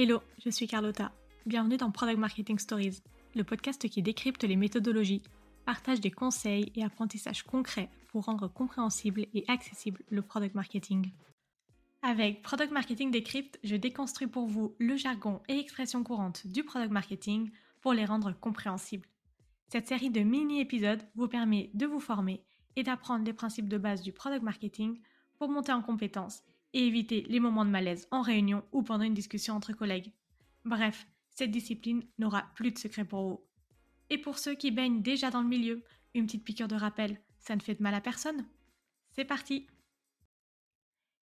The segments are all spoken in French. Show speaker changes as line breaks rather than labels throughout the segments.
Hello, je suis Carlotta. Bienvenue dans Product Marketing Stories, le podcast qui décrypte les méthodologies, partage des conseils et apprentissages concrets pour rendre compréhensible et accessible le product marketing. Avec Product Marketing Decrypt, je déconstruis pour vous le jargon et expressions courantes du product marketing pour les rendre compréhensibles. Cette série de mini-épisodes vous permet de vous former et d'apprendre les principes de base du product marketing pour monter en compétences et éviter les moments de malaise en réunion ou pendant une discussion entre collègues. Bref, cette discipline n'aura plus de secret pour vous. Et pour ceux qui baignent déjà dans le milieu, une petite piqûre de rappel, ça ne fait de mal à personne. C'est parti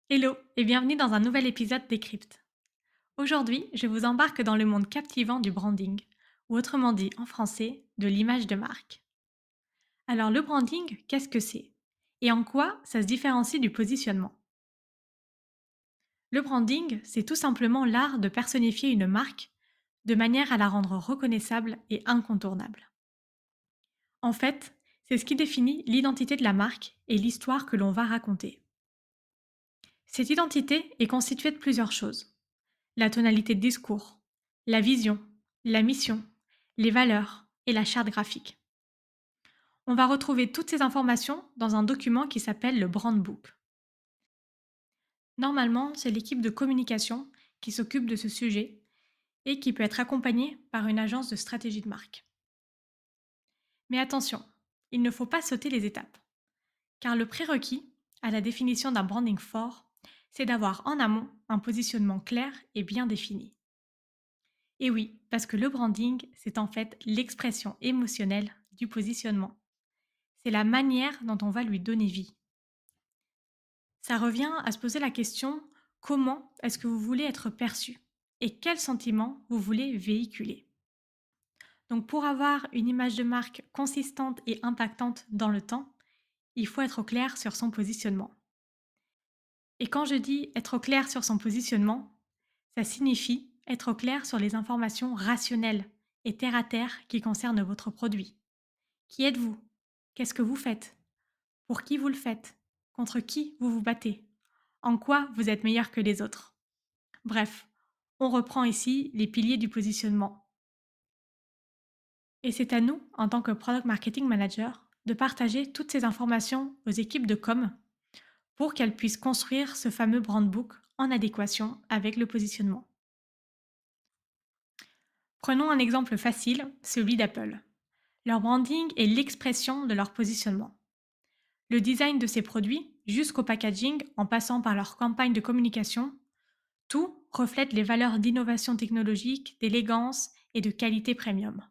Hello et bienvenue dans un nouvel épisode Décrypte. Aujourd'hui, je vous embarque dans le monde captivant du branding, ou autrement dit en français, de l'image de marque. Alors le branding, qu'est-ce que c'est? Et en quoi ça se différencie du positionnement? Le branding, c'est tout simplement l'art de personnifier une marque de manière à la rendre reconnaissable et incontournable. En fait, c'est ce qui définit l'identité de la marque et l'histoire que l'on va raconter. Cette identité est constituée de plusieurs choses. La tonalité de discours, la vision, la mission, les valeurs et la charte graphique. On va retrouver toutes ces informations dans un document qui s'appelle le Brand Book. Normalement, c'est l'équipe de communication qui s'occupe de ce sujet et qui peut être accompagnée par une agence de stratégie de marque. Mais attention, il ne faut pas sauter les étapes, car le prérequis à la définition d'un branding fort, c'est d'avoir en amont un positionnement clair et bien défini. Et oui, parce que le branding, c'est en fait l'expression émotionnelle du positionnement. C'est la manière dont on va lui donner vie ça revient à se poser la question comment est-ce que vous voulez être perçu et quels sentiments vous voulez véhiculer? Donc pour avoir une image de marque consistante et impactante dans le temps, il faut être au clair sur son positionnement. Et quand je dis être au clair sur son positionnement, ça signifie être au clair sur les informations rationnelles et terre à terre qui concernent votre produit. Qui êtes-vous? Qu'est-ce que vous faites? Pour qui vous le faites? Contre qui vous vous battez? En quoi vous êtes meilleur que les autres? Bref, on reprend ici les piliers du positionnement. Et c'est à nous, en tant que Product Marketing Manager, de partager toutes ces informations aux équipes de com pour qu'elles puissent construire ce fameux brand book en adéquation avec le positionnement. Prenons un exemple facile, celui d'Apple. Leur branding est l'expression de leur positionnement. Le design de ces produits, jusqu'au packaging, en passant par leur campagne de communication, tout reflète les valeurs d'innovation technologique, d'élégance et de qualité premium.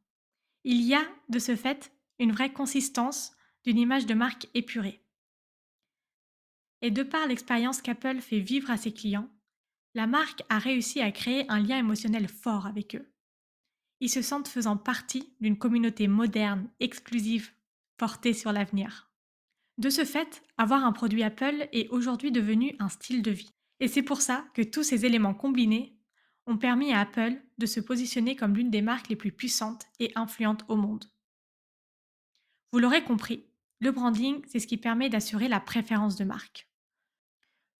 Il y a, de ce fait, une vraie consistance d'une image de marque épurée. Et de par l'expérience qu'Apple fait vivre à ses clients, la marque a réussi à créer un lien émotionnel fort avec eux. Ils se sentent faisant partie d'une communauté moderne, exclusive, portée sur l'avenir. De ce fait, avoir un produit Apple est aujourd'hui devenu un style de vie. Et c'est pour ça que tous ces éléments combinés ont permis à Apple de se positionner comme l'une des marques les plus puissantes et influentes au monde. Vous l'aurez compris, le branding, c'est ce qui permet d'assurer la préférence de marque.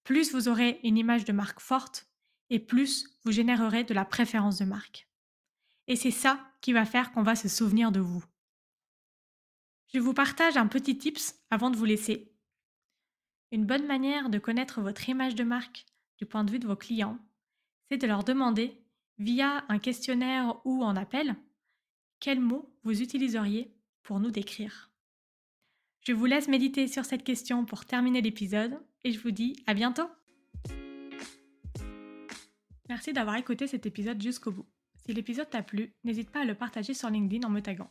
Plus vous aurez une image de marque forte, et plus vous générerez de la préférence de marque. Et c'est ça qui va faire qu'on va se souvenir de vous. Je vous partage un petit tips avant de vous laisser. Une bonne manière de connaître votre image de marque du point de vue de vos clients, c'est de leur demander, via un questionnaire ou en appel, quels mots vous utiliseriez pour nous décrire. Je vous laisse méditer sur cette question pour terminer l'épisode et je vous dis à bientôt. Merci d'avoir écouté cet épisode jusqu'au bout. Si l'épisode t'a plu, n'hésite pas à le partager sur LinkedIn en me taguant.